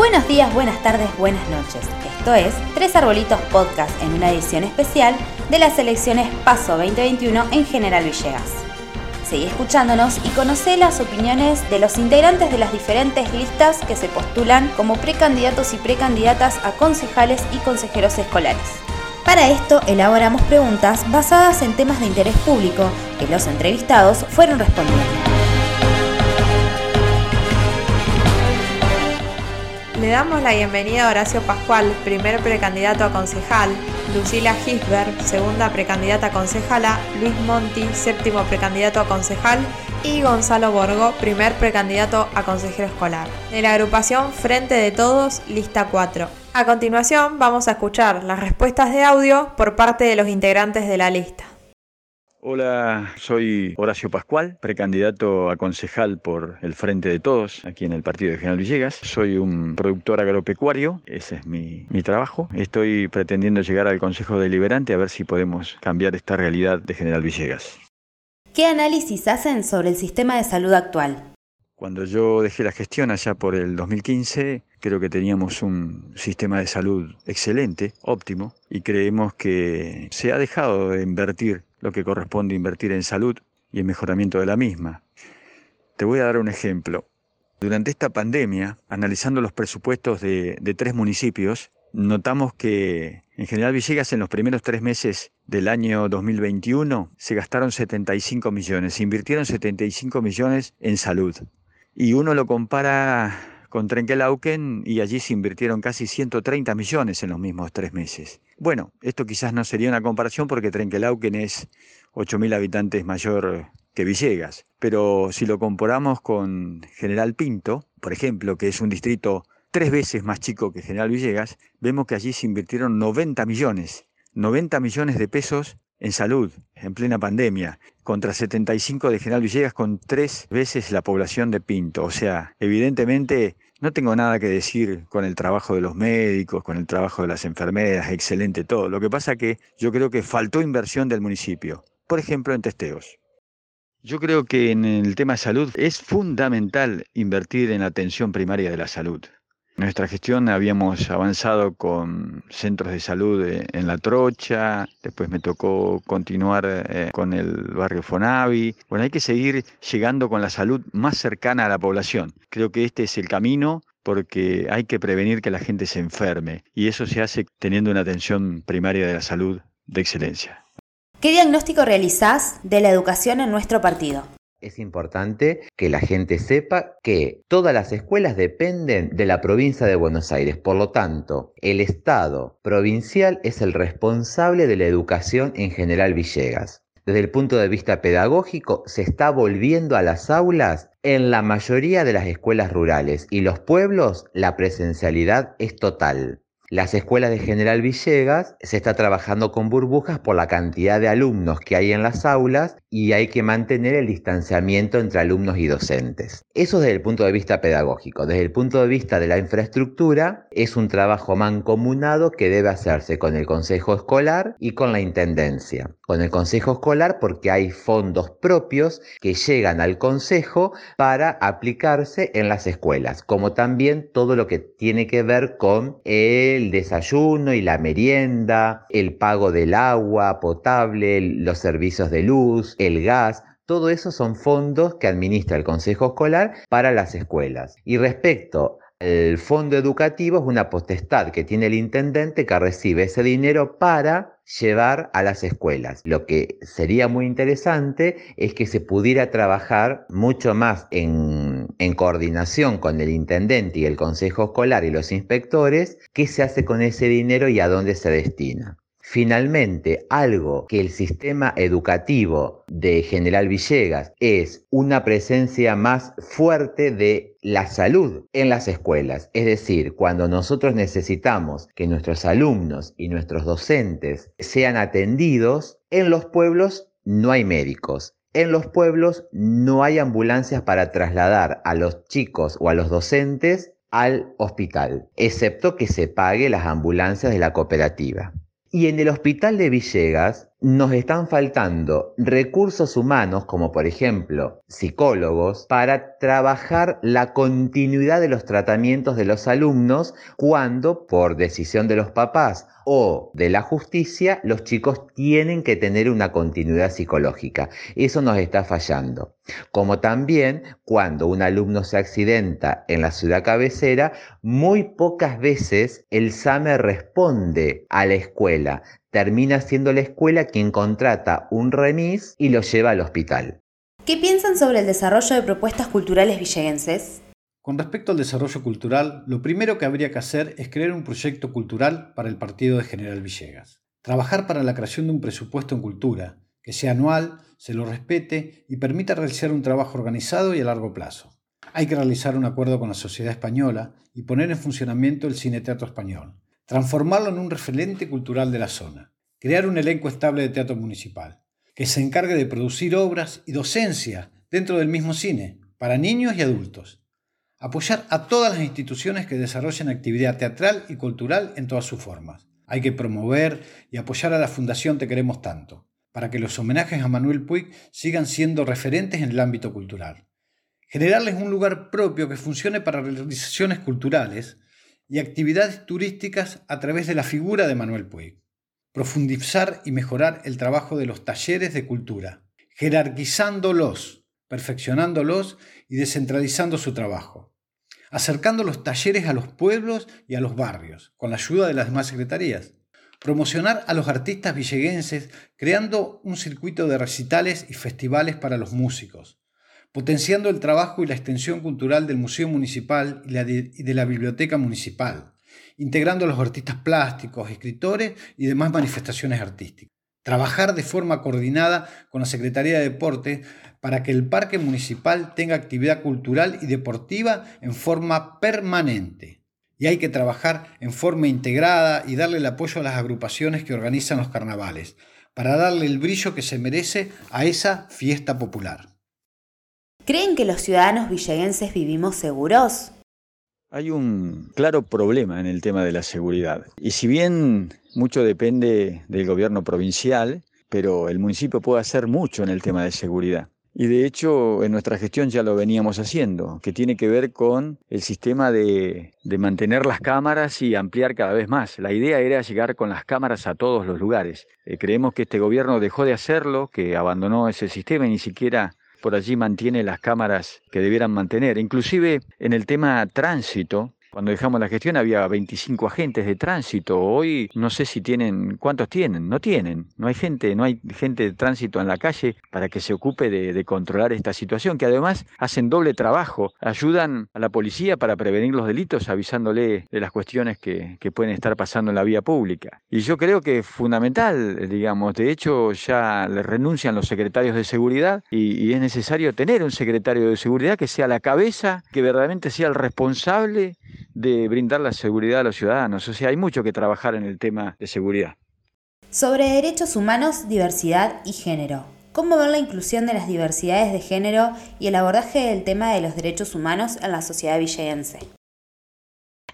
Buenos días, buenas tardes, buenas noches. Esto es Tres Arbolitos Podcast en una edición especial de las elecciones Paso 2021 en General Villegas. Seguí escuchándonos y conoce las opiniones de los integrantes de las diferentes listas que se postulan como precandidatos y precandidatas a concejales y consejeros escolares. Para esto elaboramos preguntas basadas en temas de interés público que los entrevistados fueron respondiendo. Le damos la bienvenida a Horacio Pascual, primer precandidato a concejal, Lucila Gisberg, segunda precandidata a concejala, Luis Monti, séptimo precandidato a concejal y Gonzalo Borgo, primer precandidato a consejero escolar. De la agrupación Frente de Todos, lista 4. A continuación vamos a escuchar las respuestas de audio por parte de los integrantes de la lista. Hola, soy Horacio Pascual, precandidato a concejal por el Frente de Todos, aquí en el partido de General Villegas. Soy un productor agropecuario, ese es mi, mi, trabajo. Estoy pretendiendo llegar al Consejo Deliberante a ver si podemos cambiar esta realidad de General Villegas. ¿Qué análisis hacen sobre el sistema de salud actual? Cuando yo dejé la gestión allá por el 2015, creo que teníamos un sistema de salud excelente, óptimo, y creemos que se ha dejado de invertir lo que corresponde invertir en salud y en mejoramiento de la misma. Te voy a dar un ejemplo. Durante esta pandemia, analizando los presupuestos de, tres municipios, notamos que en General Villegas en los primeros tres meses del año 2021 se gastaron 75 millones, se invirtieron 75 millones en salud. Y uno lo compara con Trenkelauken y allí se invirtieron casi 130 millones en los mismos tres meses. Bueno, esto quizás no sería una comparación porque Trenkelauken es 8.000 habitantes mayor que Villegas, pero si lo comparamos con General Pinto, por ejemplo, que es un distrito tres veces más chico que General Villegas, vemos que allí se invirtieron 90 millones, 90 millones de pesos en salud, en plena pandemia, contra 75 de General Villegas con tres veces la población de Pinto. O sea, evidentemente no tengo nada que decir con el trabajo de los médicos, con el trabajo de las enfermeras, excelente todo. Lo que pasa que yo creo que faltó inversión del municipio, por ejemplo en testeos. Yo creo que en el tema salud es fundamental invertir en la atención primaria de la salud. Nuestra gestión habíamos avanzado con centros de salud en La Trocha, después me tocó continuar eh, con el barrio Fonavi. Bueno, hay que seguir llegando con la salud más cercana a la población. Creo que este es el camino porque hay que prevenir que la gente se enferme y eso se hace teniendo una atención primaria de la salud de excelencia. ¿Qué diagnóstico realizás de la educación en nuestro partido? Es importante que la gente sepa que todas las escuelas dependen de la provincia de Buenos Aires. Por lo tanto, el Estado provincial es el responsable de la educación en General Villegas. Desde el punto de vista pedagógico, se está volviendo a las aulas en la mayoría de las escuelas rurales y los pueblos la presencialidad es total. Las escuelas de General Villegas se está trabajando con burbujas por la cantidad de alumnos que hay en las aulas y hay que mantener el distanciamiento entre alumnos y docentes. Eso desde el punto de vista pedagógico. Desde el punto de vista de la infraestructura, es un trabajo mancomunado que debe hacerse con el Consejo Escolar y con la Intendencia. Con el Consejo Escolar porque hay fondos propios que llegan al Consejo para aplicarse en las escuelas, como también todo lo que tiene que ver con el desayuno y la merienda, el pago del agua potable, los servicios de luz, el gas, todo eso son fondos que administra el Consejo Escolar para las escuelas. Y respecto al fondo educativo, es una potestad que tiene el intendente que recibe ese dinero para llevar a las escuelas. Lo que sería muy interesante es que se pudiera trabajar mucho más en, en, coordinación con el intendente y el consejo escolar y los inspectores, qué se hace con ese dinero y a dónde se destina. Finalmente, algo que el sistema educativo de General Villegas es una presencia más fuerte de la salud en las escuelas. Es decir, cuando nosotros necesitamos que nuestros alumnos y nuestros docentes sean atendidos, en los pueblos no hay médicos. En los pueblos no hay ambulancias para trasladar a los chicos o a los docentes al hospital, excepto que se pague las ambulancias de la cooperativa. Y en el hospital de Villegas nos están faltando recursos humanos, como por ejemplo psicólogos, para trabajar la continuidad de los tratamientos de los alumnos cuando, por decisión de los papás o de la justicia, los chicos tienen que tener una continuidad psicológica. Eso nos está fallando. Como también cuando un alumno se accidenta en la ciudad cabecera, muy pocas veces el SAME responde a la escuela. Termina siendo la escuela quien contrata un remis y lo lleva al hospital. ¿Qué piensan sobre el desarrollo de propuestas culturales villegenses? Con respecto al desarrollo cultural, lo primero que habría que hacer es crear un proyecto cultural para el partido de General Villegas. Trabajar para la creación de un presupuesto en cultura, que sea anual, se lo respete y permita realizar un trabajo organizado y a largo plazo. Hay que realizar un acuerdo con la sociedad española y poner en funcionamiento el Cine Teatro Español, transformarlo en un referente cultural de la zona, crear un elenco estable de teatro municipal, que se encargue de producir obras y docencia dentro del mismo cine, para niños y adultos, Apoyar a todas las instituciones que desarrollen actividad teatral y cultural en todas sus formas. Hay que promover y apoyar a la Fundación Te Queremos Tanto, para que los homenajes a Manuel Puig sigan siendo referentes en el ámbito cultural. Generarles un lugar propio que funcione para realizaciones culturales y actividades turísticas a través de la figura de Manuel Puig. Profundizar y mejorar el trabajo de los talleres de cultura, jerarquizándolos, perfeccionándolos y descentralizando su trabajo acercando los talleres a los pueblos y a los barrios, con la ayuda de las demás secretarías. Promocionar a los artistas villeguenses creando un circuito de recitales y festivales para los músicos, potenciando el trabajo y la extensión cultural del Museo Municipal y de la Biblioteca Municipal, integrando a los artistas plásticos, escritores y demás manifestaciones artísticas. Trabajar de forma coordinada con la Secretaría de Deporte para que el parque municipal tenga actividad cultural y deportiva en forma permanente. Y hay que trabajar en forma integrada y darle el apoyo a las agrupaciones que organizan los carnavales, para darle el brillo que se merece a esa fiesta popular. ¿Creen que los ciudadanos villeguenses vivimos seguros? Hay un claro problema en el tema de la seguridad. Y si bien mucho depende del gobierno provincial, pero el municipio puede hacer mucho en el tema de seguridad. Y de hecho en nuestra gestión ya lo veníamos haciendo, que tiene que ver con el sistema de, mantener las cámaras y ampliar cada vez más. La idea era llegar con las cámaras a todos los lugares. Eh, creemos que este gobierno dejó de hacerlo, que abandonó ese sistema y ni siquiera por allí mantiene las cámaras que debieran mantener. Inclusive en el tema tránsito, cuando dejamos la gestión había 25 agentes de tránsito. Hoy no sé si tienen, ¿cuántos tienen? No tienen. No hay gente, no hay gente de tránsito en la calle para que se ocupe de, controlar esta situación, que además hacen doble trabajo. Ayudan a la policía para prevenir los delitos, avisándole de las cuestiones que, pueden estar pasando en la vía pública. Y yo creo que es fundamental, digamos, de hecho ya le renuncian los secretarios de seguridad y es necesario tener un secretario de seguridad que sea la cabeza, que verdaderamente sea el responsable de brindar la seguridad a los ciudadanos. O sea, hay mucho que trabajar en el tema de seguridad. Sobre derechos humanos, diversidad y género. ¿Cómo ver la inclusión de las diversidades de género y el abordaje del tema de los derechos humanos en la sociedad villegense?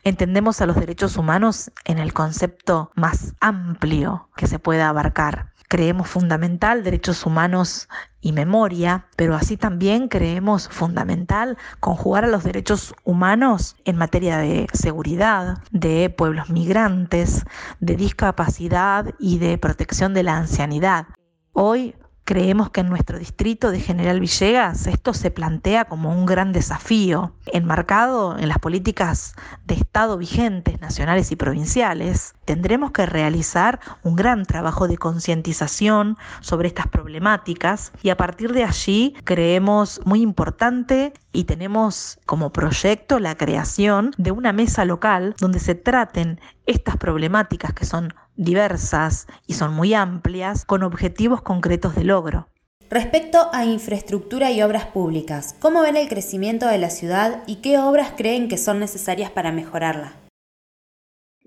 Entendemos a los derechos humanos en el concepto más amplio que se pueda abarcar. Creemos fundamental derechos humanos y memoria, pero así también creemos fundamental conjugar a los derechos humanos en materia de seguridad, de pueblos migrantes, de discapacidad y de protección de la ancianidad. Hoy Creemos que en nuestro distrito de General Villegas esto se plantea como un gran desafío, enmarcado en las políticas de Estado vigentes, nacionales y provinciales. Tendremos que realizar un gran trabajo de concientización sobre estas problemáticas y a partir de allí creemos muy importante y tenemos como proyecto la creación de una mesa local donde se traten estas problemáticas que son diversas y son muy amplias, con objetivos concretos de logro. Respecto a infraestructura y obras públicas, ¿cómo ven el crecimiento de la ciudad y qué obras creen que son necesarias para mejorarla?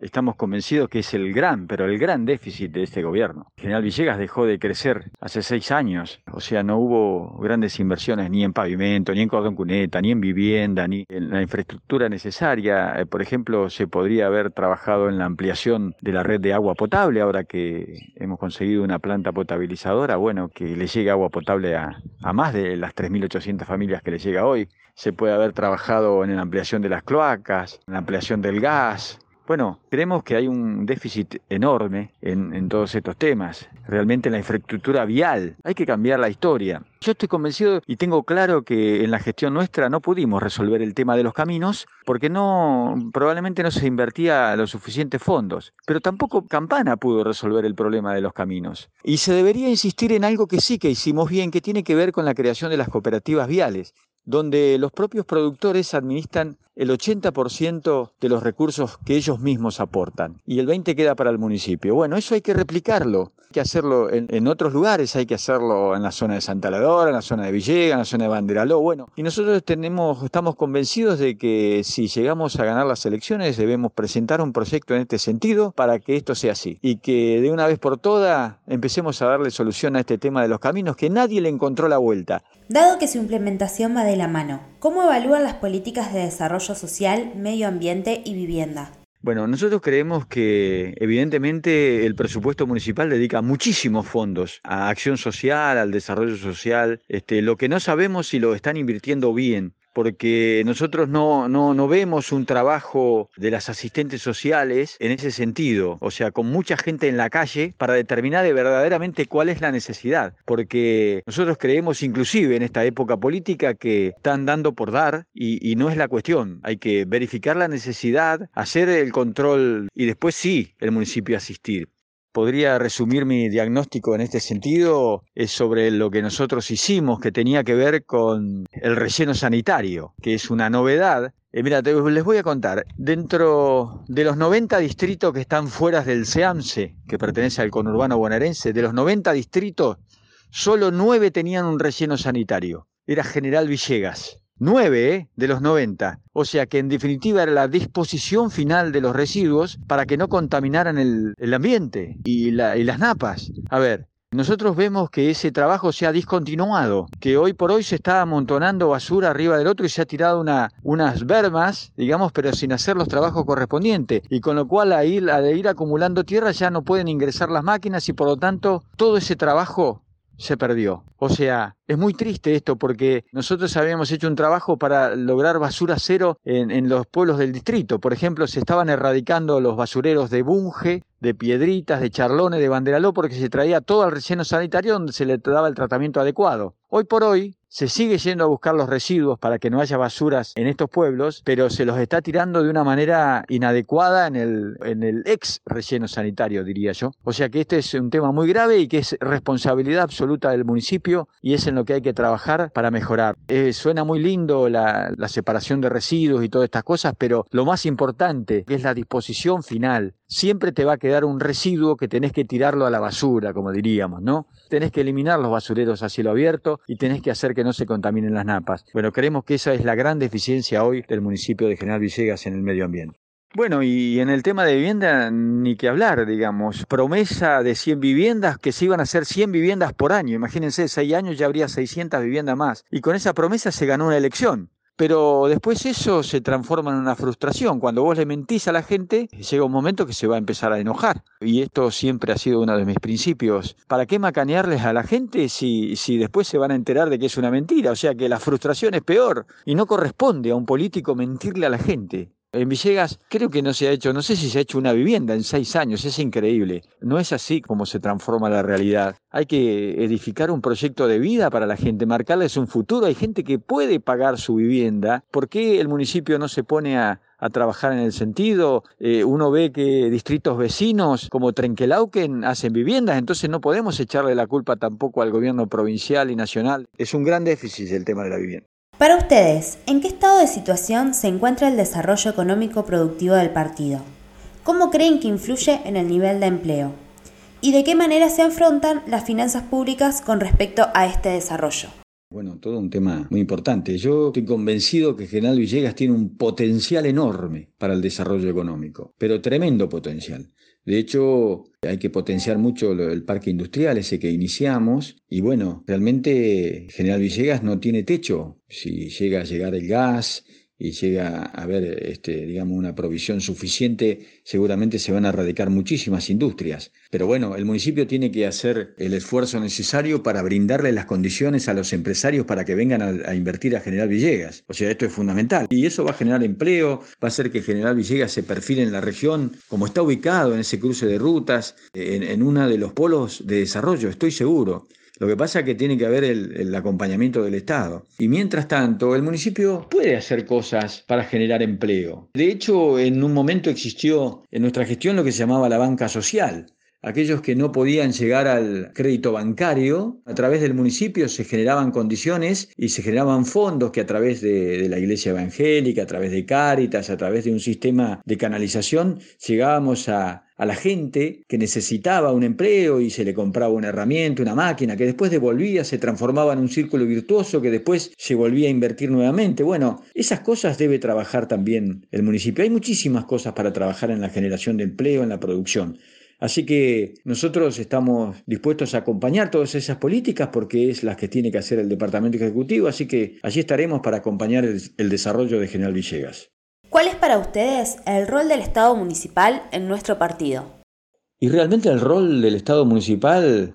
Estamos convencidos que es el gran, pero el gran déficit de este gobierno. General Villegas dejó de crecer hace seis años, o sea, no hubo grandes inversiones ni en pavimento, ni en cordón cuneta, ni en vivienda, ni en la infraestructura necesaria. Eh, por ejemplo, se podría haber trabajado en la ampliación de la red de agua potable, ahora que hemos conseguido una planta potabilizadora, bueno, que le llegue agua potable a, a más de las 3.800 familias que le llega hoy. Se puede haber trabajado en la ampliación de las cloacas, en la ampliación del gas, bueno, creemos que hay un déficit enorme en, todos estos temas. Realmente en la infraestructura vial hay que cambiar la historia. Yo estoy convencido y tengo claro que en la gestión nuestra no pudimos resolver el tema de los caminos porque no probablemente no se invertía los suficientes fondos. Pero tampoco Campana pudo resolver el problema de los caminos. Y se debería insistir en algo que sí que hicimos bien, que tiene que ver con la creación de las cooperativas viales donde los propios productores administran el 80% de los recursos que ellos mismos aportan y el 20% queda para el municipio. Bueno, eso hay que replicarlo, hay que hacerlo en, otros lugares, hay que hacerlo en la zona de Santa Ladora, en la zona de Villegas, en la zona de Banderaló, bueno, y nosotros tenemos, estamos convencidos de que si llegamos a ganar las elecciones debemos presentar un proyecto en este sentido para que esto sea así y que de una vez por todas empecemos a darle solución a este tema de los caminos que nadie le encontró la vuelta. Dado que su implementación va de la mano, ¿cómo evalúan las políticas de desarrollo social, medio ambiente y vivienda? Bueno, nosotros creemos que evidentemente el presupuesto municipal dedica muchísimos fondos a acción social, al desarrollo social. Este, lo que no sabemos si lo están invirtiendo bien porque nosotros no, no, no, vemos un trabajo de las asistentes sociales en ese sentido, o sea, con mucha gente en la calle para determinar verdaderamente cuál es la necesidad, porque nosotros creemos inclusive en esta época política que están dando por dar y, y no es la cuestión, hay que verificar la necesidad, hacer el control y después sí el municipio asistir podría resumir mi diagnóstico en este sentido es sobre lo que nosotros hicimos, que tenía que ver con el relleno sanitario, que es una novedad. Eh, mira, les voy a contar, dentro de los 90 distritos que están fuera del SEAMSE, que pertenece al conurbano bonaerense, de los 90 distritos, solo 9 tenían un relleno sanitario. Era General Villegas. 9 ¿eh? de los 90. O sea que en definitiva era la disposición final de los residuos para que no contaminaran el, ambiente y, las napas. A ver, nosotros vemos que ese trabajo se ha discontinuado, que hoy por hoy se está amontonando basura arriba del otro y se ha tirado una, unas bermas, digamos, pero sin hacer los trabajos correspondientes. Y con lo cual a ir, a ir acumulando tierra ya no pueden ingresar las máquinas y por lo tanto todo ese trabajo se perdió. O sea, es muy triste esto porque nosotros habíamos hecho un trabajo para lograr basura cero en, los pueblos del distrito. Por ejemplo, se estaban erradicando los basureros de Bunge, de Piedritas, de Charlones, de Banderaló, porque se traía todo al relleno sanitario donde se le daba el tratamiento adecuado. Hoy por hoy se sigue yendo a buscar los residuos para que no haya basuras en estos pueblos, pero se los está tirando de una manera inadecuada en el, en el ex relleno sanitario, diría yo. O sea que este es un tema muy grave y que es responsabilidad absoluta del municipio y es en lo que hay que trabajar para mejorar. Eh, suena muy lindo la, la separación de residuos y todas estas cosas, pero lo más importante es la disposición final. Siempre te va a quedar un residuo que tenés que tirarlo a la basura, como diríamos, ¿no? Tenés que eliminar los basureros a cielo abierto y tenés que hacer que no se contaminen las napas. Bueno, creemos que esa es la gran deficiencia hoy del municipio de General Villegas en el medio ambiente. Bueno, y en el tema de vivienda, ni que hablar, digamos. Promesa de 100 viviendas, que se iban a hacer 100 viviendas por año. Imagínense, 6 años ya habría 600 viviendas más. Y con esa promesa se ganó una elección. Pero después eso se transforma en una frustración. Cuando vos le mentís a la gente, llega un momento que se va a empezar a enojar. Y esto siempre ha sido uno de mis principios. ¿Para qué macanearles a la gente si, si después se van a enterar de que es una mentira? O sea que la frustración es peor. Y no corresponde a un político mentirle a la gente. En Villegas creo que no se ha hecho, no sé si se ha hecho una vivienda en seis años, es increíble. No es así como se transforma la realidad. Hay que edificar un proyecto de vida para la gente, marcarles un futuro. Hay gente que puede pagar su vivienda. ¿Por qué el municipio no se pone a, trabajar en el sentido. Eh, uno ve que distritos vecinos como Trenquelauquen hacen viviendas, entonces no podemos echarle la culpa tampoco al gobierno provincial y nacional. Es un gran déficit el tema de la vivienda. Para ustedes, ¿en qué estado de situación se encuentra el desarrollo económico productivo del partido? ¿Cómo creen que influye en el nivel de empleo? ¿Y de qué manera se afrontan las finanzas públicas con respecto a este desarrollo? Bueno, todo un tema muy importante. Yo estoy convencido que General Villegas tiene un potencial enorme para el desarrollo económico, pero tremendo potencial. De hecho, hay que potenciar mucho el parque industrial, ese que iniciamos, y bueno, realmente General Villegas no tiene techo. Si llega a llegar el gas, y llega a haber, este, digamos, una provisión suficiente, seguramente se van a erradicar muchísimas industrias. Pero bueno, el municipio tiene que hacer el esfuerzo necesario para brindarle las condiciones a los empresarios para que vengan a, invertir a General Villegas. O sea, esto es fundamental. Y eso va a generar empleo, va a hacer que General Villegas se perfile en la región, como está ubicado en ese cruce de rutas, en, en uno de los polos de desarrollo, estoy seguro. Lo que pasa es que tiene que haber el, acompañamiento del Estado. Y mientras tanto, el municipio puede hacer cosas para generar empleo. De hecho, en un momento existió en nuestra gestión lo que se llamaba la banca social. Aquellos que no podían llegar al crédito bancario, a través del municipio se generaban condiciones y se generaban fondos que a través de, la iglesia evangélica, a través de Cáritas, a través de un sistema de canalización, llegábamos a, a la gente que necesitaba un empleo y se le compraba una herramienta, una máquina, que después devolvía, se transformaba en un círculo virtuoso que después se volvía a invertir nuevamente. Bueno, esas cosas debe trabajar también el municipio. Hay muchísimas cosas para trabajar en la generación de empleo, en la producción. Así que nosotros estamos dispuestos a acompañar todas esas políticas porque es las que tiene que hacer el Departamento Ejecutivo, así que allí estaremos para acompañar el, el desarrollo de General Villegas. ¿Cuál es para ustedes el rol del Estado municipal en nuestro partido? Y realmente el rol del Estado municipal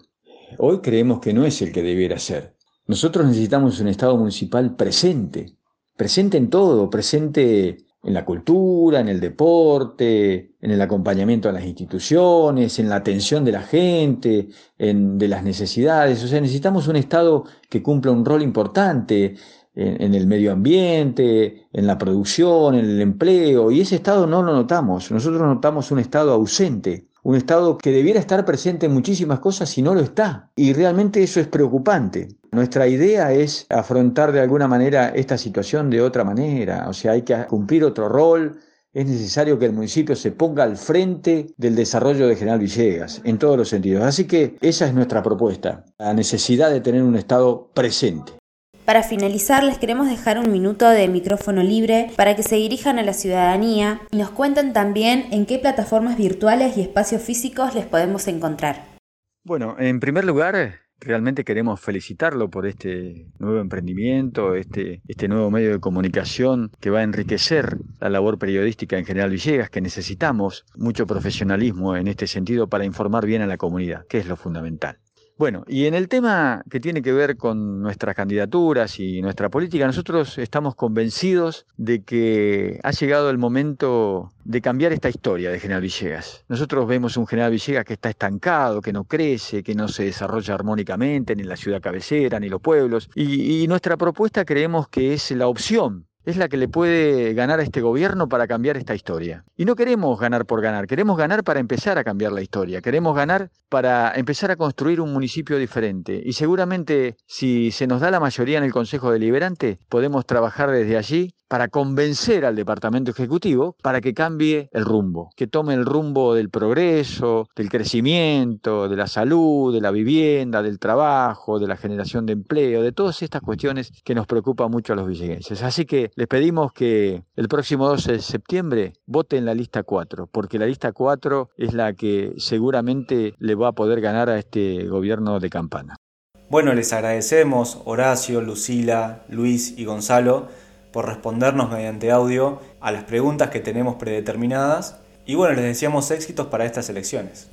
hoy creemos que no es el que debiera ser. Nosotros necesitamos un Estado municipal presente, presente en todo, presente en la cultura, en el deporte, en el acompañamiento a las instituciones, en la atención de la gente, en de las necesidades. O sea, necesitamos un Estado que cumpla un rol importante en, el medio ambiente, en la producción, en el empleo, y ese estado no lo notamos. Nosotros notamos un estado ausente, un estado que debiera estar presente en muchísimas cosas y no lo está. Y realmente eso es preocupante. Nuestra idea es afrontar de alguna manera esta situación de otra manera, o sea, hay que cumplir otro rol, es necesario que el municipio se ponga al frente del desarrollo de General Villegas, en todos los sentidos. Así que esa es nuestra propuesta, la necesidad de tener un Estado presente. Para finalizar, les queremos dejar un minuto de micrófono libre para que se dirijan a la ciudadanía y nos cuenten también en qué plataformas virtuales y espacios físicos les podemos encontrar. Bueno, en primer lugar, realmente queremos felicitarlo por este nuevo emprendimiento, este, este nuevo medio de comunicación que va a enriquecer la labor periodística en General Villegas, que necesitamos mucho profesionalismo en este sentido para informar bien a la comunidad, que es lo fundamental. Bueno, y en el tema que tiene que ver con nuestras candidaturas y nuestra política, nosotros estamos convencidos de que ha llegado el momento de cambiar esta historia de General Villegas. Nosotros vemos un General Villegas que está estancado, que no crece, que no se desarrolla armónicamente ni en la ciudad cabecera, ni los pueblos, y, y nuestra propuesta creemos que es la opción es la que le puede ganar a este gobierno para cambiar esta historia. Y no queremos ganar por ganar, queremos ganar para empezar a cambiar la historia, queremos ganar para empezar a construir un municipio diferente. Y seguramente si se nos da la mayoría en el Consejo Deliberante, podemos trabajar desde allí para convencer al Departamento Ejecutivo para que cambie el rumbo, que tome el rumbo del progreso, del crecimiento, de la salud, de la vivienda, del trabajo, de la generación de empleo, de todas estas cuestiones que nos preocupan mucho a los villeguenses. Así que les pedimos que el próximo 12 de septiembre voten la lista 4, porque la lista 4 es la que seguramente le va a poder ganar a este gobierno de campana. Bueno, les agradecemos Horacio, Lucila, Luis y Gonzalo por respondernos mediante audio a las preguntas que tenemos predeterminadas y bueno, les deseamos éxitos para estas elecciones.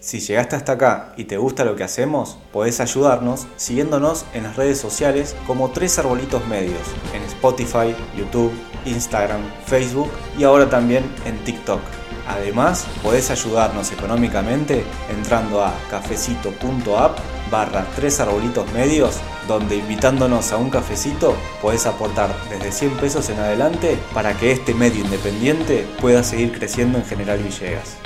Si llegaste hasta acá y te gusta lo que hacemos, podés ayudarnos siguiéndonos en las redes sociales como Tres Arbolitos Medios, en Spotify, YouTube, Instagram, Facebook y ahora también en TikTok. Además, podés ayudarnos económicamente entrando a cafecito.app barra tres arbolitos medios, donde invitándonos a un cafecito podés aportar desde 100 pesos en adelante para que este medio independiente pueda seguir creciendo en General Villegas.